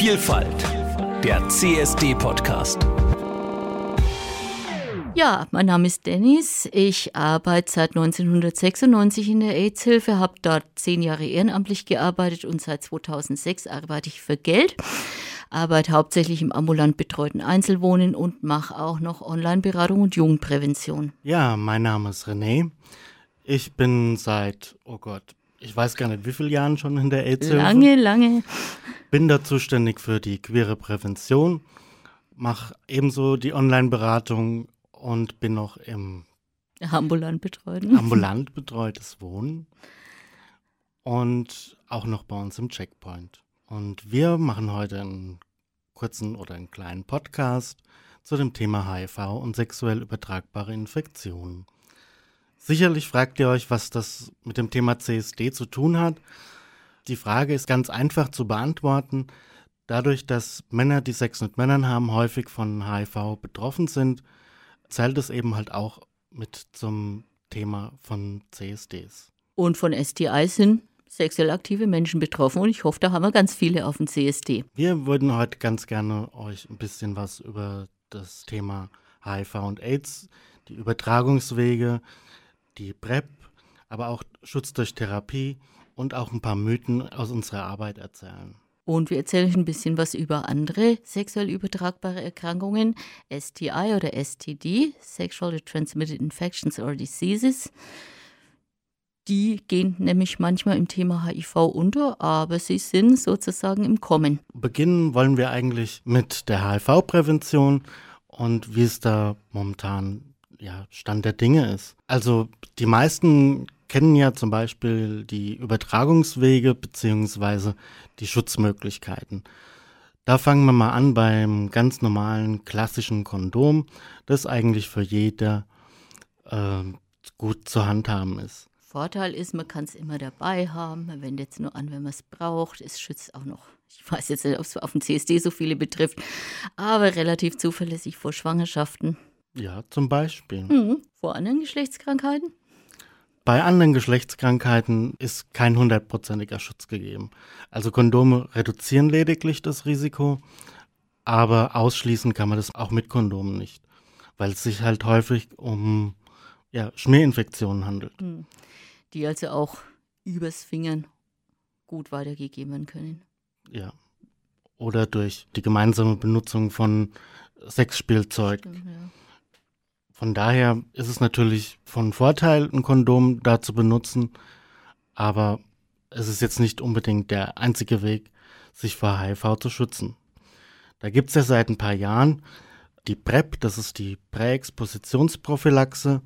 Vielfalt, der CSD-Podcast. Ja, mein Name ist Dennis. Ich arbeite seit 1996 in der AIDS-Hilfe, habe dort zehn Jahre ehrenamtlich gearbeitet und seit 2006 arbeite ich für Geld. Arbeite hauptsächlich im ambulant betreuten Einzelwohnen und mache auch noch Online-Beratung und Jugendprävention. Ja, mein Name ist René. Ich bin seit, oh Gott, ich weiß gar nicht, wie viele Jahren schon in der AIDS-Hilfe. Lange, lange. Bin da zuständig für die queere Prävention, mache ebenso die Online-Beratung und bin noch im ambulant betreuten. ambulant betreutes Wohnen und auch noch bei uns im Checkpoint. Und wir machen heute einen kurzen oder einen kleinen Podcast zu dem Thema HIV und sexuell übertragbare Infektionen. Sicherlich fragt ihr euch, was das mit dem Thema CSD zu tun hat. Die Frage ist ganz einfach zu beantworten. Dadurch, dass Männer, die Sex mit Männern haben, häufig von HIV betroffen sind, zählt es eben halt auch mit zum Thema von CSDs. Und von STIs sind sexuell aktive Menschen betroffen und ich hoffe, da haben wir ganz viele auf dem CSD. Wir würden heute ganz gerne euch ein bisschen was über das Thema HIV und AIDS, die Übertragungswege, die PrEP, aber auch Schutz durch Therapie und auch ein paar Mythen aus unserer Arbeit erzählen. Und wir erzählen euch ein bisschen was über andere sexuell übertragbare Erkrankungen, STI oder STD, Sexually Transmitted Infections or Diseases. Die gehen nämlich manchmal im Thema HIV unter, aber sie sind sozusagen im Kommen. Beginnen wollen wir eigentlich mit der HIV-Prävention und wie es da momentan ja, Stand der Dinge ist. Also die meisten kennen ja zum Beispiel die Übertragungswege beziehungsweise die Schutzmöglichkeiten. Da fangen wir mal an beim ganz normalen klassischen Kondom, das eigentlich für jeder äh, gut zu handhaben ist. Vorteil ist, man kann es immer dabei haben, man wendet es nur an, wenn man es braucht. Es schützt auch noch, ich weiß jetzt nicht, ob es auf dem CSD so viele betrifft, aber relativ zuverlässig vor Schwangerschaften. Ja, zum Beispiel. Mhm. Vor anderen Geschlechtskrankheiten? Bei anderen Geschlechtskrankheiten ist kein hundertprozentiger Schutz gegeben. Also Kondome reduzieren lediglich das Risiko, aber ausschließen kann man das auch mit Kondomen nicht, weil es sich halt häufig um ja, Schmierinfektionen handelt. Mhm. Die also auch übers Fingern gut weitergegeben werden können. Ja. Oder durch die gemeinsame Benutzung von Sexspielzeug. Stimmt, ja. Von daher ist es natürlich von Vorteil, ein Kondom da zu benutzen, aber es ist jetzt nicht unbedingt der einzige Weg, sich vor HIV zu schützen. Da gibt es ja seit ein paar Jahren die PrEP, das ist die Präexpositionsprophylaxe.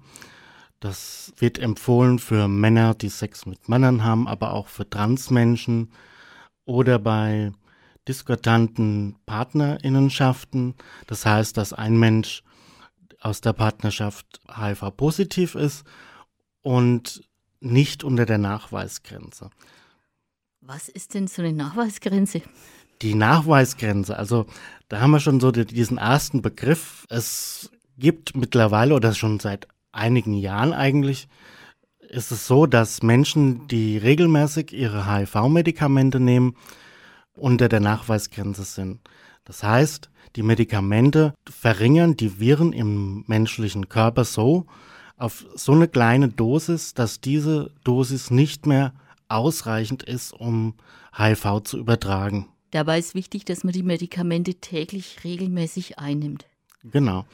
Das wird empfohlen für Männer, die Sex mit Männern haben, aber auch für Transmenschen oder bei diskordanten Partnerinnenschaften. Das heißt, dass ein Mensch aus der Partnerschaft HIV-positiv ist und nicht unter der Nachweisgrenze. Was ist denn so eine Nachweisgrenze? Die Nachweisgrenze, also da haben wir schon so diesen ersten Begriff. Es gibt mittlerweile oder schon seit einigen Jahren eigentlich, ist es so, dass Menschen, die regelmäßig ihre HIV-Medikamente nehmen, unter der Nachweisgrenze sind. Das heißt, die Medikamente verringern die Viren im menschlichen Körper so auf so eine kleine Dosis, dass diese Dosis nicht mehr ausreichend ist, um HIV zu übertragen. Dabei ist wichtig, dass man die Medikamente täglich regelmäßig einnimmt. Genau.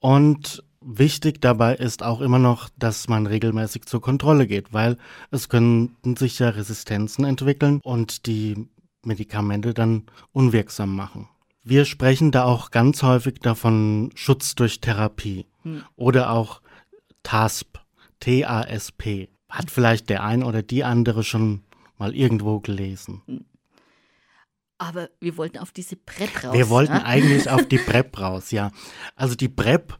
Und wichtig dabei ist auch immer noch, dass man regelmäßig zur Kontrolle geht, weil es könnten sich ja Resistenzen entwickeln und die Medikamente dann unwirksam machen. Wir sprechen da auch ganz häufig davon Schutz durch Therapie Hm. oder auch TASP, T-A-S-P. Hat vielleicht der ein oder die andere schon mal irgendwo gelesen. Aber wir wollten auf diese PrEP raus. Wir wollten ne? eigentlich auf die PrEP raus, ja. Also die PrEP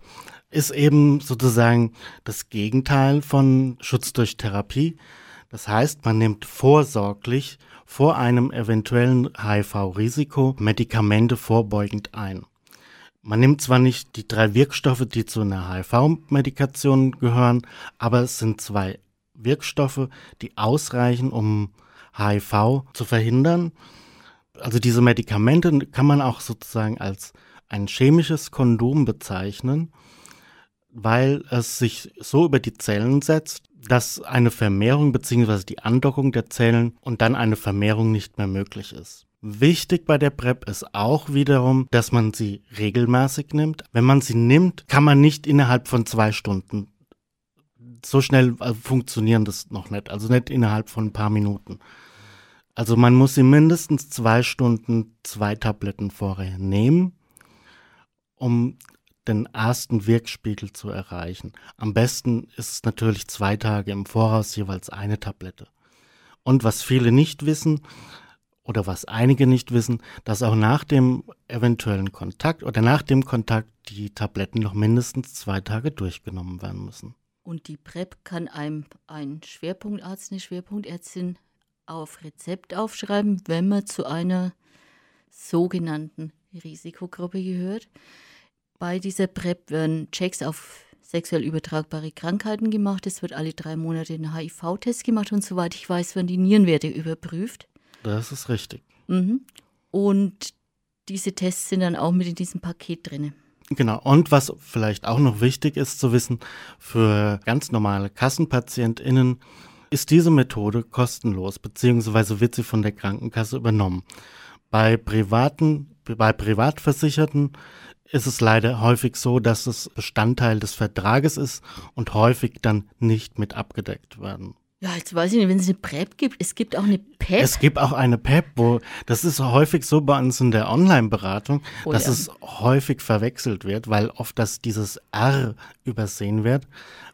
ist eben sozusagen das Gegenteil von Schutz durch Therapie. Das heißt, man nimmt vorsorglich vor einem eventuellen HIV-Risiko Medikamente vorbeugend ein. Man nimmt zwar nicht die drei Wirkstoffe, die zu einer HIV-Medikation gehören, aber es sind zwei Wirkstoffe, die ausreichen, um HIV zu verhindern. Also diese Medikamente kann man auch sozusagen als ein chemisches Kondom bezeichnen, weil es sich so über die Zellen setzt, dass eine Vermehrung bzw. die Andockung der Zellen und dann eine Vermehrung nicht mehr möglich ist. Wichtig bei der PrEP ist auch wiederum, dass man sie regelmäßig nimmt. Wenn man sie nimmt, kann man nicht innerhalb von zwei Stunden. So schnell äh, funktionieren das noch nicht. Also nicht innerhalb von ein paar Minuten. Also man muss sie mindestens zwei Stunden zwei Tabletten vorher nehmen, um den ersten Wirkspiegel zu erreichen. Am besten ist es natürlich zwei Tage im Voraus jeweils eine Tablette. Und was viele nicht wissen, oder was einige nicht wissen, dass auch nach dem eventuellen Kontakt oder nach dem Kontakt die Tabletten noch mindestens zwei Tage durchgenommen werden müssen. Und die PrEP kann einem ein Schwerpunktarzt, eine Schwerpunktärztin auf Rezept aufschreiben, wenn man zu einer sogenannten Risikogruppe gehört. Bei dieser PrEP werden Checks auf sexuell übertragbare Krankheiten gemacht. Es wird alle drei Monate ein HIV-Test gemacht und soweit ich weiß, werden die Nierenwerte überprüft. Das ist richtig. Mhm. Und diese Tests sind dann auch mit in diesem Paket drin. Genau. Und was vielleicht auch noch wichtig ist zu wissen, für ganz normale KassenpatientInnen ist diese Methode kostenlos, beziehungsweise wird sie von der Krankenkasse übernommen. Bei privaten, bei Privatversicherten ist es leider häufig so, dass es Bestandteil des Vertrages ist und häufig dann nicht mit abgedeckt werden. Ja, jetzt weiß ich nicht, wenn es eine PrEP gibt, es gibt auch eine PEP. Es gibt auch eine PEP, wo das ist häufig so bei uns in der Online-Beratung, oh, dass ja. es häufig verwechselt wird, weil oft das dieses R übersehen wird.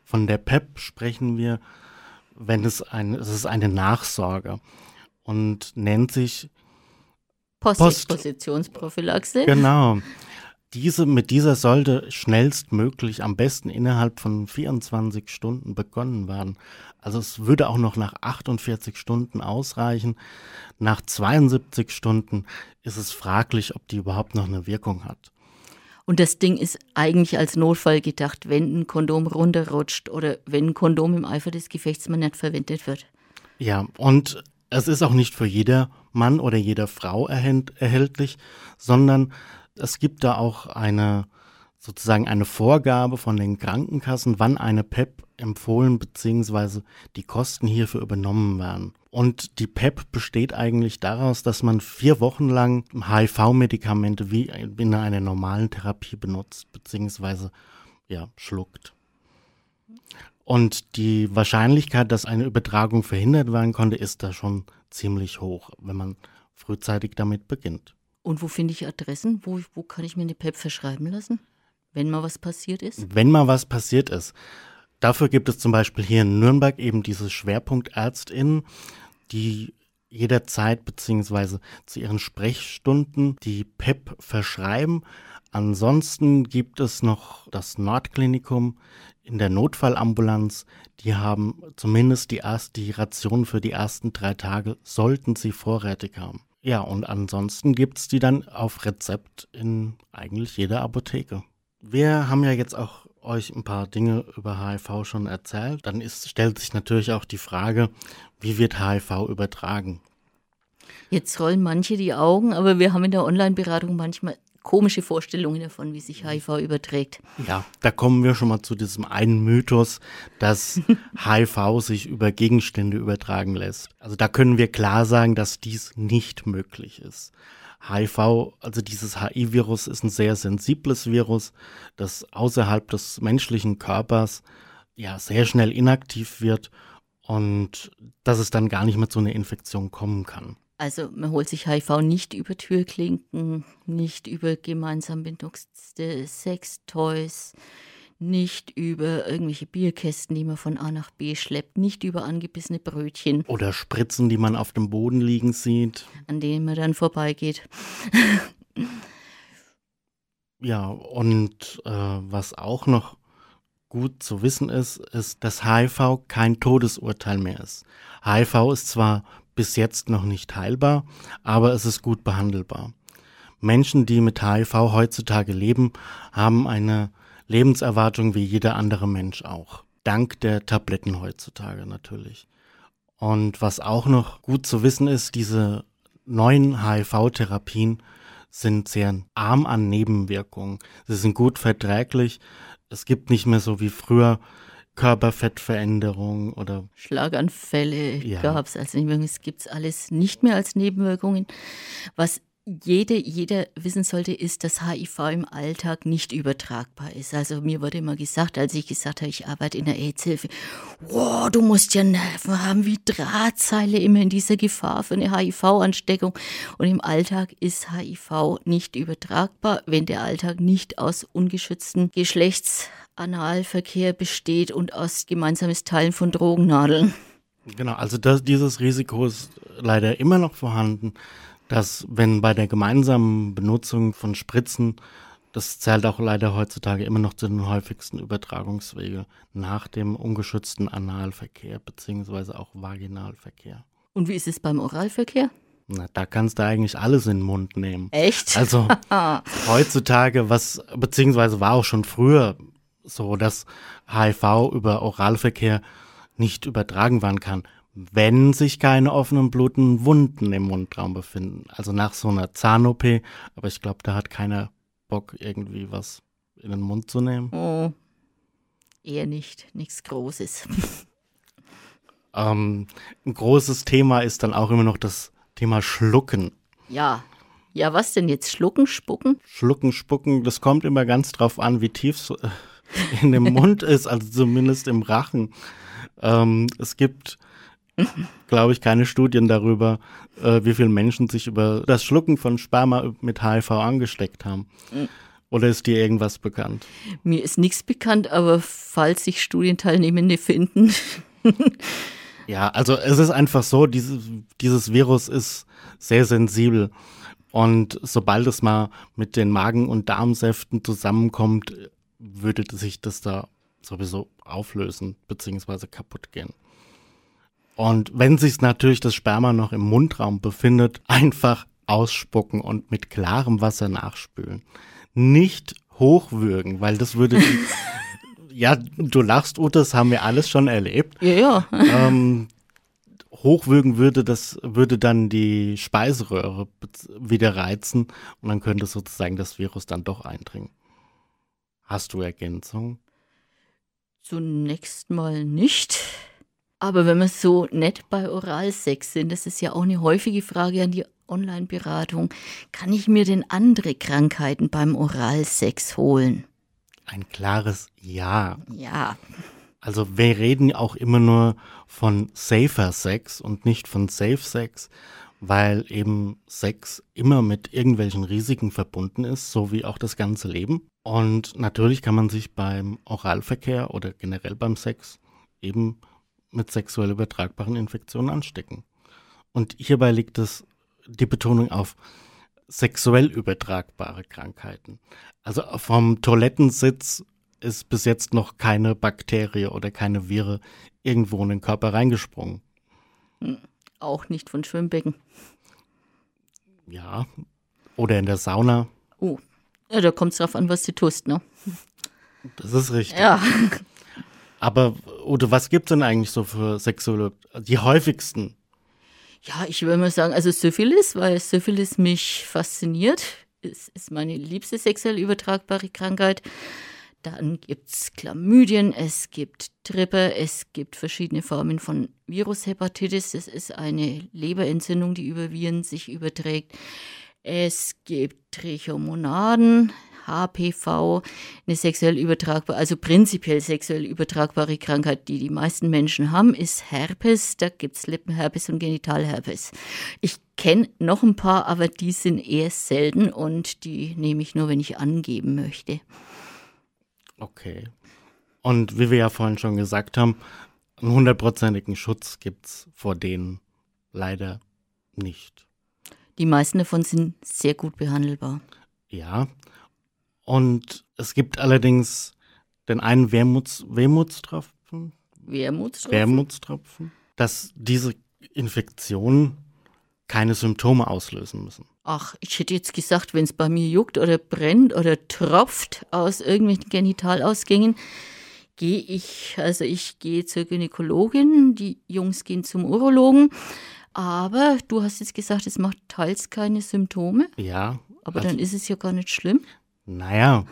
Von der PEP sprechen wir, wenn es ein, es ist eine Nachsorge und nennt sich Postexpositionsprophylaxe. Genau. Diese, mit dieser sollte schnellstmöglich, am besten innerhalb von 24 Stunden begonnen werden. Also es würde auch noch nach 48 Stunden ausreichen. Nach 72 Stunden ist es fraglich, ob die überhaupt noch eine Wirkung hat. Und das Ding ist eigentlich als Notfall gedacht, wenn ein Kondom runterrutscht oder wenn ein Kondom im Eifer des Gefechts mal nicht verwendet wird. Ja, und es ist auch nicht für jeder Mann oder jede Frau erhältlich, sondern es gibt da auch eine sozusagen eine Vorgabe von den Krankenkassen, wann eine PEP empfohlen bzw. die Kosten hierfür übernommen werden. Und die PEP besteht eigentlich daraus, dass man vier Wochen lang HIV-Medikamente wie in einer normalen Therapie benutzt bzw. ja, schluckt. Und die Wahrscheinlichkeit, dass eine Übertragung verhindert werden konnte, ist da schon ziemlich hoch, wenn man frühzeitig damit beginnt. Und wo finde ich Adressen? Wo, wo kann ich mir eine PEP verschreiben lassen, wenn mal was passiert ist? Wenn mal was passiert ist. Dafür gibt es zum Beispiel hier in Nürnberg eben diese Schwerpunktärztinnen, die jederzeit beziehungsweise zu ihren Sprechstunden die PEP verschreiben. Ansonsten gibt es noch das Nordklinikum in der Notfallambulanz. Die haben zumindest die, erst, die Ration für die ersten drei Tage, sollten sie vorrätig haben. Ja, und ansonsten gibt es die dann auf Rezept in eigentlich jeder Apotheke. Wir haben ja jetzt auch euch ein paar Dinge über HIV schon erzählt. Dann ist, stellt sich natürlich auch die Frage, wie wird HIV übertragen? Jetzt rollen manche die Augen, aber wir haben in der Online-Beratung manchmal komische Vorstellungen davon, wie sich HIV überträgt. Ja, da kommen wir schon mal zu diesem einen Mythos, dass HIV sich über Gegenstände übertragen lässt. Also da können wir klar sagen, dass dies nicht möglich ist. HIV, also dieses HIV-Virus ist ein sehr sensibles Virus, das außerhalb des menschlichen Körpers ja sehr schnell inaktiv wird und dass es dann gar nicht mehr zu einer Infektion kommen kann. Also man holt sich HIV nicht über Türklinken, nicht über gemeinsam benutzte Sextoys, nicht über irgendwelche Bierkästen, die man von A nach B schleppt, nicht über angebissene Brötchen. Oder Spritzen, die man auf dem Boden liegen sieht. An denen man dann vorbeigeht. ja, und äh, was auch noch gut zu wissen ist, ist, dass HIV kein Todesurteil mehr ist. HIV ist zwar bis jetzt noch nicht heilbar, aber es ist gut behandelbar. Menschen, die mit HIV heutzutage leben, haben eine Lebenserwartung wie jeder andere Mensch auch. Dank der Tabletten heutzutage natürlich. Und was auch noch gut zu wissen ist, diese neuen HIV-Therapien sind sehr arm an Nebenwirkungen. Sie sind gut verträglich. Es gibt nicht mehr so wie früher Körperfettveränderungen oder Schlaganfälle Ja. gab es als Nebenwirkungen. Es gibt alles nicht mehr als Nebenwirkungen. Was jede, jeder wissen sollte, ist, dass HIV im Alltag nicht übertragbar ist. Also mir wurde immer gesagt, als ich gesagt habe, ich arbeite in der AIDS-Hilfe, wow, du musst ja Nerven haben wie Drahtseile immer in dieser Gefahr für eine HIV-Ansteckung. Und im Alltag ist HIV nicht übertragbar, wenn der Alltag nicht aus ungeschützten Geschlechtsanalverkehr besteht und aus gemeinsames Teilen von Drogennadeln. Genau, also das, dieses Risiko ist leider immer noch vorhanden, dass wenn bei der gemeinsamen Benutzung von Spritzen, das zählt auch leider heutzutage immer noch zu den häufigsten Übertragungswege nach dem ungeschützten Analverkehr beziehungsweise auch Vaginalverkehr. Und wie ist es beim Oralverkehr? Na, da kannst du eigentlich alles in den Mund nehmen. Echt? Also heutzutage, was beziehungsweise war auch schon früher so, dass HIV über Oralverkehr nicht übertragen werden kann, wenn sich keine offenen blutenden Wunden im Mundraum befinden. Also nach so einer Zahn-OP, aber ich glaube, da hat keiner Bock, irgendwie was in den Mund zu nehmen. oh, eher nicht. Nichts Großes. Ähm, ein großes Thema ist dann auch immer noch das Thema Schlucken. Ja. Ja, was denn jetzt? Schlucken, spucken? Schlucken, spucken, das kommt immer ganz drauf an, wie tief es in dem Mund ist, also zumindest im Rachen. Ähm, es gibt, glaube ich, keine Studien darüber, äh, wie viele Menschen sich über das Schlucken von Sperma mit HIV angesteckt haben. Oder ist dir irgendwas bekannt? Mir ist nichts bekannt, aber falls sich Studienteilnehmende finden, Ja, also es ist einfach so, dieses, dieses Virus ist sehr sensibel. Und sobald es mal mit den Magen- und Darmsäften zusammenkommt, würde sich das da sowieso auflösen bzw. kaputt gehen. Und wenn sich natürlich das Sperma noch im Mundraum befindet, einfach ausspucken und mit klarem Wasser nachspülen. Nicht hochwürgen, weil das würde die, ja, du lachst, Ute, das haben wir alles schon erlebt ja, ja. ähm, hochwürgen würde, das würde dann die Speiseröhre wieder reizen und dann könnte sozusagen das Virus dann doch eindringen. Hast du Ergänzung? Zunächst mal nicht. Aber wenn wir so nett bei Oralsex sind, das ist ja auch eine häufige Frage an die Online-Beratung, kann ich mir denn andere Krankheiten beim Oralsex holen? Ein klares Ja. Ja, Also wir reden auch immer nur von safer Sex und nicht von Safe Sex, weil eben Sex immer mit irgendwelchen Risiken verbunden ist, so wie auch das ganze Leben. Und natürlich kann man sich beim Oralverkehr oder generell beim Sex eben mit sexuell übertragbaren Infektionen anstecken. Und hierbei liegt es die Betonung auf sexuell übertragbare Krankheiten. Also vom Toilettensitz ist bis jetzt noch keine Bakterie oder keine Viren irgendwo in den Körper reingesprungen. auch nicht von Schwimmbecken. Ja. Oder in der Sauna. Oh, ja, da kommt es drauf an, was du tust, ne? Das ist richtig. Ja, Aber, Ute, was gibt's denn eigentlich so für sexuelle, die häufigsten? Ja, ich würde mal sagen, also Syphilis, weil Syphilis mich fasziniert. Es ist meine liebste sexuell übertragbare Krankheit. Dann gibt's Chlamydien, es gibt Trippe, es gibt verschiedene Formen von Virushepatitis. Das ist eine Leberentzündung, die über Viren sich überträgt. Es gibt Trichomonaden, HPV, eine sexuell übertragbare, also prinzipiell sexuell übertragbare Krankheit, die die meisten Menschen haben, ist Herpes. Da gibt's Lippenherpes und Genitalherpes. Ich kenne noch ein paar, aber die sind eher selten und die nehme ich nur, wenn ich angeben möchte. Okay. Und wie wir ja vorhin schon gesagt haben, einen hundertprozentigen Schutz gibt's vor denen leider nicht. Die meisten davon sind sehr gut behandelbar. Ja. Und es gibt allerdings den einen Wermuts, Wermutstropfen, Wermutstropfen. Wermutstropfen, dass diese Infektionen keine Symptome auslösen müssen. Ach, ich hätte jetzt gesagt, wenn es bei mir juckt oder brennt oder tropft aus irgendwelchen Genitalausgängen, gehe ich, also ich gehe zur Gynäkologin, die Jungs gehen zum Urologen. Aber du hast jetzt gesagt, es macht teils keine Symptome. Ja. Aber also, dann ist es ja gar nicht schlimm. Naja,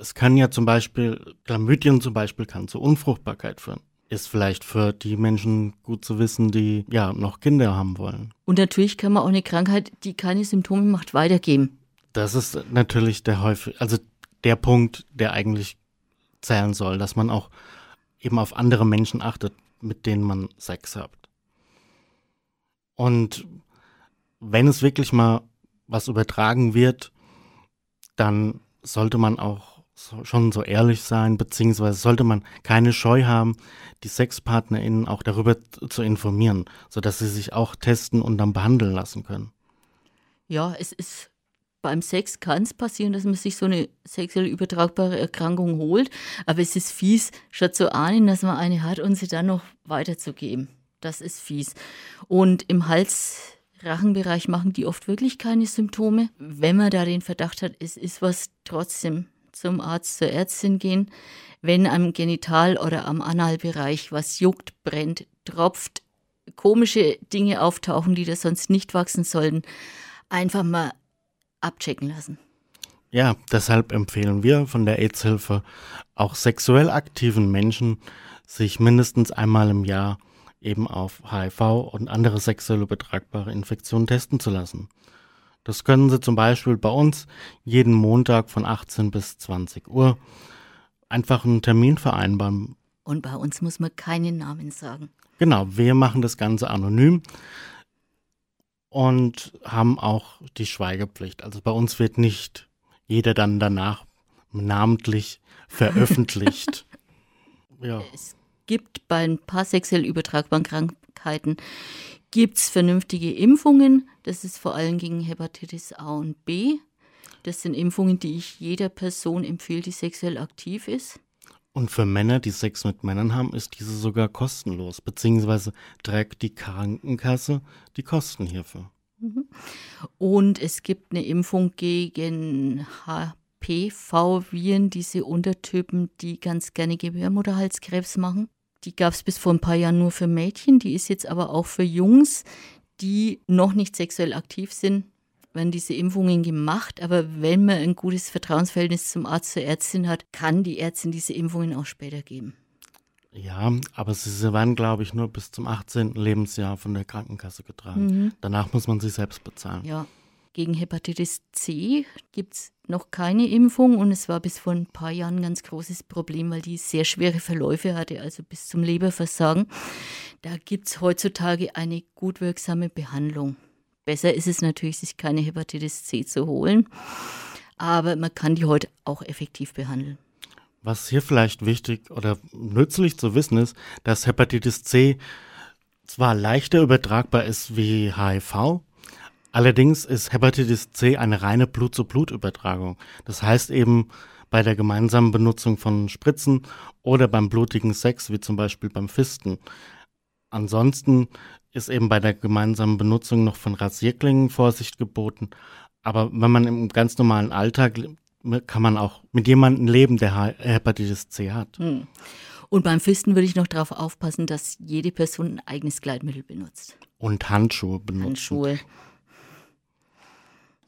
es kann ja zum Beispiel, Chlamydien zum Beispiel kann zur Unfruchtbarkeit führen. Ist vielleicht für die Menschen gut zu wissen, die ja noch Kinder haben wollen. Und natürlich kann man auch eine Krankheit, die keine Symptome macht, weitergeben. Das ist natürlich der häufig, also der Punkt, der eigentlich zählen soll, dass man auch eben auf andere Menschen achtet, mit denen man Sex hat. Und wenn es wirklich mal was übertragen wird, dann sollte man auch so, schon so ehrlich sein, beziehungsweise sollte man keine Scheu haben, die SexpartnerInnen auch darüber zu informieren, sodass sie sich auch testen und dann behandeln lassen können. Ja, es ist beim Sex kann es passieren, dass man sich so eine sexuell übertragbare Erkrankung holt, aber es ist fies, schon zu ahnen, dass man eine hat und sie dann noch weiterzugeben. Das ist fies. Und im Hals-Rachenbereich machen die oft wirklich keine Symptome. Wenn man da den Verdacht hat, es ist was, trotzdem zum Arzt, zur Ärztin gehen. Wenn am Genital- oder am Analbereich was juckt, brennt, tropft, komische Dinge auftauchen, die da sonst nicht wachsen sollten, einfach mal abchecken lassen. Ja, deshalb empfehlen wir von der AIDS-Hilfe auch sexuell aktiven Menschen, sich mindestens einmal im Jahr eben auf HIV und andere sexuell übertragbare Infektionen testen zu lassen. Das können Sie zum Beispiel bei uns jeden Montag von 18 bis 20 Uhr einfach einen Termin vereinbaren. Und bei uns muss man keinen Namen sagen. Genau, wir machen das Ganze anonym und haben auch die Schweigepflicht. Also bei uns wird nicht jeder dann danach namentlich veröffentlicht. ja. Es gibt bei ein paar sexuell übertragbaren Krankheiten gibt's vernünftige Impfungen. Das ist vor allem gegen Hepatitis A und B. Das sind Impfungen, die ich jeder Person empfehle, die sexuell aktiv ist. Und für Männer, die Sex mit Männern haben, ist diese sogar kostenlos, beziehungsweise trägt die Krankenkasse die Kosten hierfür. Mhm. Und es gibt eine Impfung gegen HPV-Viren, diese Untertypen, die ganz gerne Gebärmutterhalskrebs machen. Die gab es bis vor ein paar Jahren nur für Mädchen, die ist jetzt aber auch für Jungs, die noch nicht sexuell aktiv sind, werden diese Impfungen gemacht, aber wenn man ein gutes Vertrauensverhältnis zum Arzt, zur Ärztin hat, kann die Ärztin diese Impfungen auch später geben. Ja, aber sie werden, glaube ich, nur bis zum 18. Lebensjahr von der Krankenkasse getragen. Mhm. Danach muss man sie selbst bezahlen. Ja. Gegen Hepatitis C gibt es noch keine Impfung und es war bis vor ein paar Jahren ein ganz großes Problem, weil die sehr schwere Verläufe hatte, also bis zum Leberversagen. Da gibt es heutzutage eine gut wirksame Behandlung. Besser ist es natürlich, sich keine Hepatitis C zu holen, aber man kann die heute auch effektiv behandeln. Was hier vielleicht wichtig oder nützlich zu wissen ist, dass Hepatitis C zwar leichter übertragbar ist wie HIV, allerdings ist Hepatitis C eine reine Blut-zu-Blut-Übertragung. Das heißt eben bei der gemeinsamen Benutzung von Spritzen oder beim blutigen Sex, wie zum Beispiel beim Fisten. Ansonsten ist eben bei der gemeinsamen Benutzung noch von Rasierklingen Vorsicht geboten. Aber wenn man im ganz normalen Alltag kann man auch mit jemandem leben, der Hepatitis C hat. Hm. Und beim Fisten würde ich noch darauf aufpassen, dass jede Person ein eigenes Gleitmittel benutzt. Und Handschuhe benutzt. Handschuhe.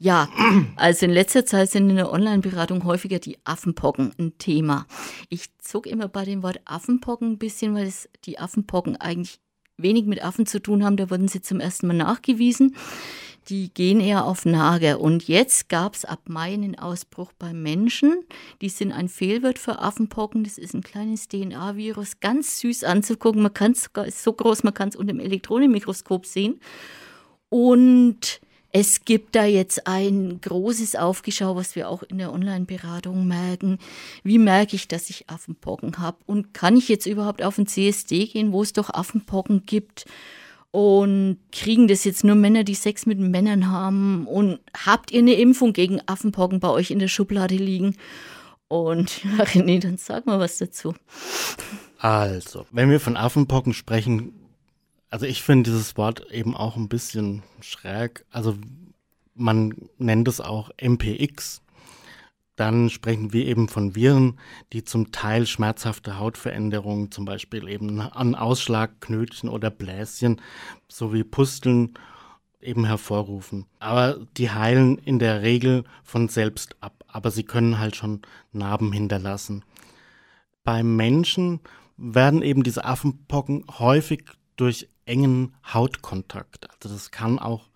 Ja, also in letzter Zeit sind in der Online-Beratung häufiger die Affenpocken ein Thema. Ich zog immer bei dem Wort Affenpocken ein bisschen, weil es die Affenpocken eigentlich wenig mit Affen zu tun haben. Da wurden sie zum ersten Mal nachgewiesen die gehen eher auf Nager. Und jetzt gab es ab Mai einen Ausbruch bei Menschen. Die sind ein Fehlwirt für Affenpocken. Das ist ein kleines DNA-Virus, ganz süß anzugucken. Man kann es so groß, man kann es unter dem Elektronenmikroskop sehen. Und es gibt da jetzt ein großes Aufgeschau, was wir auch in der Online-Beratung merken. Wie merke ich, dass ich Affenpocken habe? Und kann ich jetzt überhaupt auf ein CSD gehen, wo es doch Affenpocken gibt? Und kriegen das jetzt nur Männer, die Sex mit Männern haben? Und habt ihr eine Impfung gegen Affenpocken bei euch in der Schublade liegen? Und ja, René, dann sag mal was dazu. Also, wenn wir von Affenpocken sprechen, also ich finde dieses Wort eben auch ein bisschen schräg. Also man nennt es auch MPX. dann sprechen wir eben von Viren, die zum Teil schmerzhafte Hautveränderungen, zum Beispiel eben an Ausschlag, Knötchen oder Bläschen sowie Pusteln eben hervorrufen. Aber die heilen in der Regel von selbst ab, aber sie können halt schon Narben hinterlassen. Beim Menschen werden eben diese Affenpocken häufig durch engen Hautkontakt, also das kann auch,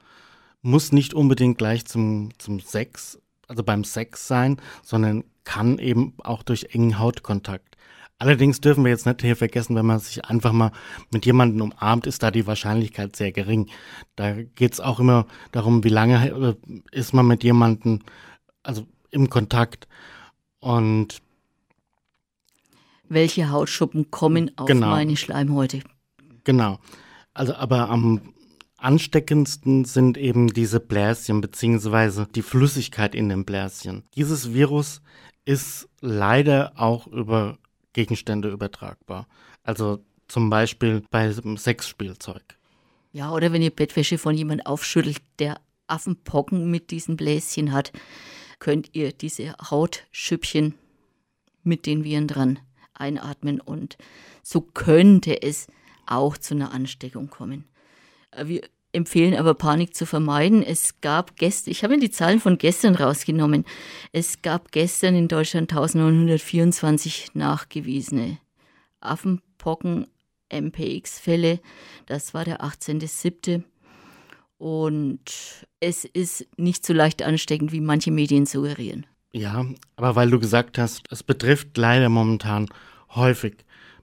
muss nicht unbedingt gleich zum, zum Sex also beim Sex sein, sondern kann eben auch durch engen Hautkontakt. Allerdings dürfen wir jetzt nicht hier vergessen, wenn man sich einfach mal mit jemandem umarmt, ist da die Wahrscheinlichkeit sehr gering. Da geht es auch immer darum, wie lange äh, ist man mit jemandem, also im Kontakt. Und welche Hautschuppen kommen auf genau, meine Schleimhäute? Genau. Also aber am ansteckendsten sind eben diese Bläschen beziehungsweise die Flüssigkeit in den Bläschen. Dieses Virus ist leider auch über Gegenstände übertragbar. Also zum Beispiel bei Sexspielzeug. Ja, oder wenn ihr Bettwäsche von jemand aufschüttelt, der Affenpocken mit diesen Bläschen hat, könnt ihr diese Hautschüppchen mit den Viren dran einatmen und so könnte es auch zu einer Ansteckung kommen. Äh, wir empfehlen aber Panik zu vermeiden. Es gab gestern, ich habe mir die Zahlen von gestern rausgenommen. Es gab gestern in Deutschland 1924 nachgewiesene Affenpocken MPX-Fälle. Das war der 18.07. Und es ist nicht so leicht ansteckend, wie manche Medien suggerieren. Ja, aber weil du gesagt hast, es betrifft leider momentan häufig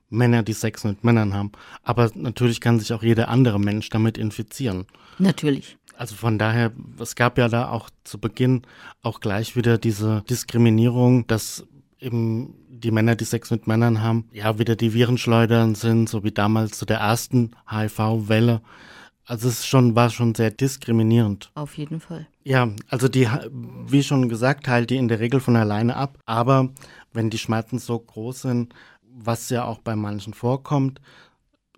Männer, die Sex mit Männern haben. Aber natürlich kann sich auch jeder andere Mensch damit infizieren. Natürlich. Also von daher, es gab ja da auch zu Beginn auch gleich wieder diese Diskriminierung, dass eben die Männer, die Sex mit Männern haben, ja wieder die Virenschleudern sind, so wie damals zu der ersten HIV-Welle. Also es schon, war schon sehr diskriminierend. Auf jeden Fall. Ja, also die, wie schon gesagt, heilt die in der Regel von alleine ab. Aber wenn die Schmerzen so groß sind, was ja auch bei manchen vorkommt,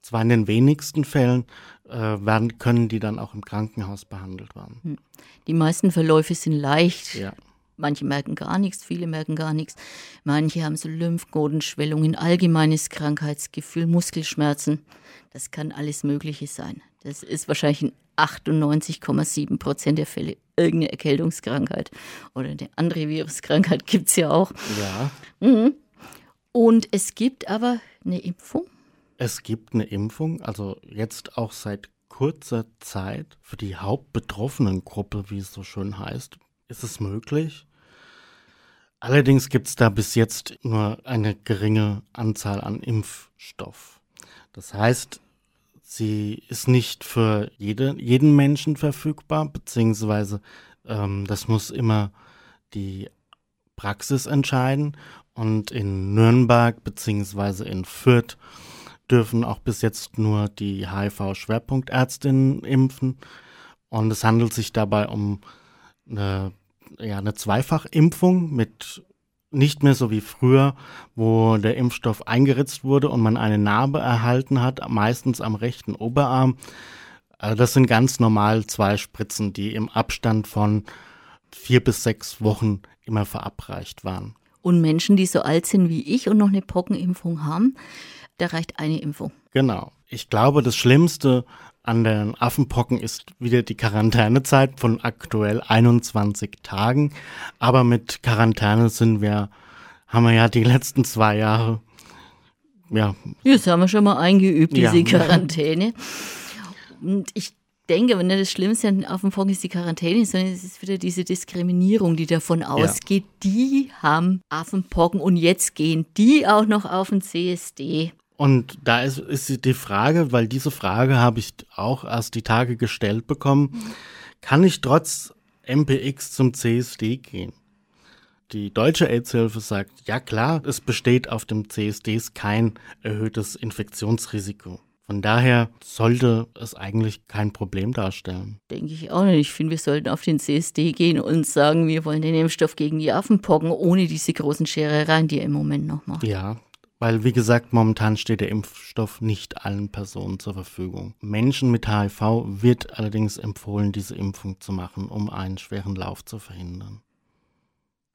zwar in den wenigsten Fällen, äh, werden, können die dann auch im Krankenhaus behandelt werden. Hm. Die meisten Verläufe sind leicht. Ja. Manche merken gar nichts, viele merken gar nichts. Manche haben so Lymphknotenschwellungen, allgemeines Krankheitsgefühl, Muskelschmerzen. Das kann alles Mögliche sein. Das ist wahrscheinlich in 98,7 Prozent der Fälle irgendeine Erkältungskrankheit oder eine andere Viruskrankheit gibt es ja auch. Ja. Mhm. Und es gibt aber eine Impfung? Es gibt eine Impfung, also jetzt auch seit kurzer Zeit für die hauptbetroffenen Gruppe, wie es so schön heißt, ist es möglich. Allerdings gibt es da bis jetzt nur eine geringe Anzahl an Impfstoff. Das heißt, sie ist nicht für jede, jeden Menschen verfügbar, beziehungsweise ähm, das muss immer die Praxis entscheiden. Und in Nürnberg bzw. in Fürth dürfen auch bis jetzt nur die HIV-Schwerpunktärztinnen impfen. Und es handelt sich dabei um eine, ja, eine Zweifachimpfung mit nicht mehr so wie früher, wo der Impfstoff eingeritzt wurde und man eine Narbe erhalten hat, meistens am rechten Oberarm. Also das sind ganz normal zwei Spritzen, die im Abstand von vier bis sechs Wochen immer verabreicht waren. Und Menschen, die so alt sind wie ich und noch eine Pockenimpfung haben, da reicht eine Impfung. Genau. Ich glaube, das Schlimmste an den Affenpocken ist wieder die Quarantänezeit von aktuell 21 Tagen. Aber mit Quarantäne sind wir, haben wir ja die letzten zwei Jahre, ja. Das haben wir schon mal eingeübt, diese ja. Quarantäne. Und ich denke, aber nicht das Schlimmste an Affenpocken ist die Quarantäne, sondern es ist wieder diese Diskriminierung, die davon ausgeht, ja. die haben Affenpocken und jetzt gehen die auch noch auf den CSD. Und da ist, ist die Frage, weil diese Frage habe ich auch erst die Tage gestellt bekommen, kann ich trotz MPX zum CSD gehen? Die deutsche AIDS-Hilfe sagt, ja klar, es besteht auf dem CSDs kein erhöhtes Infektionsrisiko. Von daher sollte es eigentlich kein Problem darstellen. Denke ich auch nicht. Ich finde, wir sollten auf den CSD gehen und sagen, wir wollen den Impfstoff gegen die Affenpocken, ohne diese großen Scherereien, die er im Moment noch macht. Ja, weil, wie gesagt, momentan steht der Impfstoff nicht allen Personen zur Verfügung. Menschen mit HIV wird allerdings empfohlen, diese Impfung zu machen, um einen schweren Lauf zu verhindern.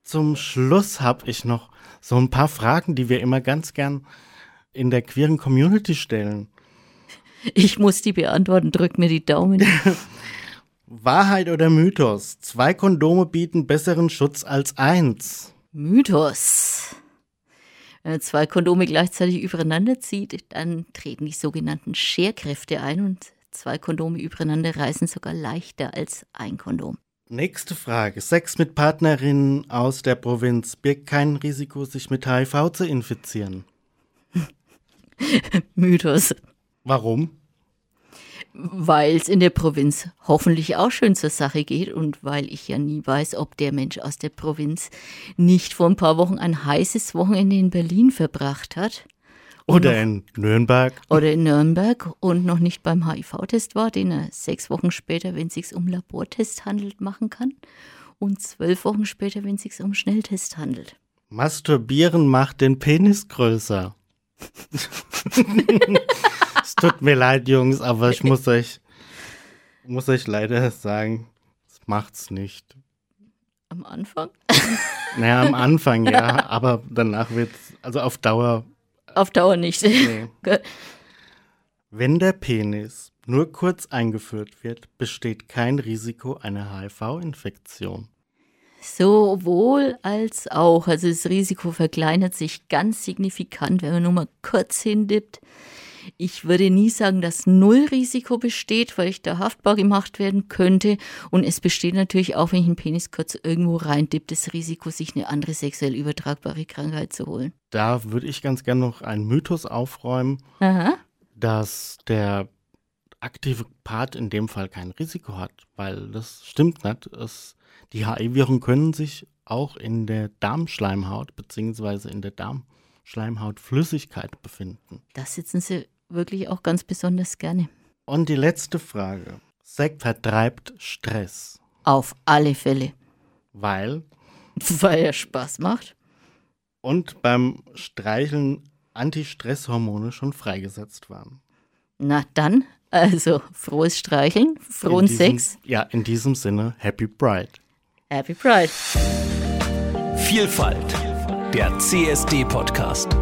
Zum Schluss habe ich noch so ein paar Fragen, die wir immer ganz gern in der queeren Community stellen. Ich muss die beantworten, drück mir die Daumen. Wahrheit oder Mythos? Zwei Kondome bieten besseren Schutz als eins. Mythos. Wenn man zwei Kondome gleichzeitig übereinander zieht, dann treten die sogenannten Scherkräfte ein und zwei Kondome übereinander reißen sogar leichter als ein Kondom. Nächste Frage. Sex mit Partnerinnen aus der Provinz birgt kein Risiko, sich mit HIV zu infizieren. Mythos. Warum? Weil es in der Provinz hoffentlich auch schön zur Sache geht und weil ich ja nie weiß, ob der Mensch aus der Provinz nicht vor ein paar Wochen ein heißes Wochenende in Berlin verbracht hat. Oder in Nürnberg. Oder in Nürnberg und noch nicht beim HIV-Test war, den er sechs Wochen später, wenn es sich um Labortest handelt, machen kann. Und zwölf Wochen später, wenn es sich um Schnelltest handelt. Masturbieren macht den Penis größer. tut mir leid, Jungs, aber ich muss euch, muss euch leider sagen, es macht's nicht. Am Anfang? Naja, am Anfang ja, aber danach wird's, also auf Dauer. Auf Dauer nicht. Nee. Wenn der Penis nur kurz eingeführt wird, besteht kein Risiko einer HIV-Infektion. Sowohl als auch. Also das Risiko verkleinert sich ganz signifikant, wenn man nur mal kurz hindippt. Ich würde nie sagen, dass null Risiko besteht, weil ich da haftbar gemacht werden könnte. Und es besteht natürlich auch, wenn ich einen Penis kurz irgendwo reindippt, das Risiko, sich eine andere sexuell übertragbare Krankheit zu holen. Da würde ich ganz gerne noch einen Mythos aufräumen, Aha. dass der aktive Part in dem Fall kein Risiko hat, weil das stimmt nicht. Es, die HI-Viren können sich auch in der Darmschleimhaut bzw. in der Darmschleimhautflüssigkeit befinden. Da sitzen sie wirklich auch ganz besonders gerne. Und die letzte Frage. Sekt vertreibt Stress, Auf alle Fälle. weil Weil er Spaß macht. und beim Streicheln Antistresshormone schon freigesetzt waren. Na dann, also frohes Streicheln, frohen diesem- Sex, Ja, in diesem Sinne, Happy Pride. Happy Pride. Vielfalt, der CSD-Podcast.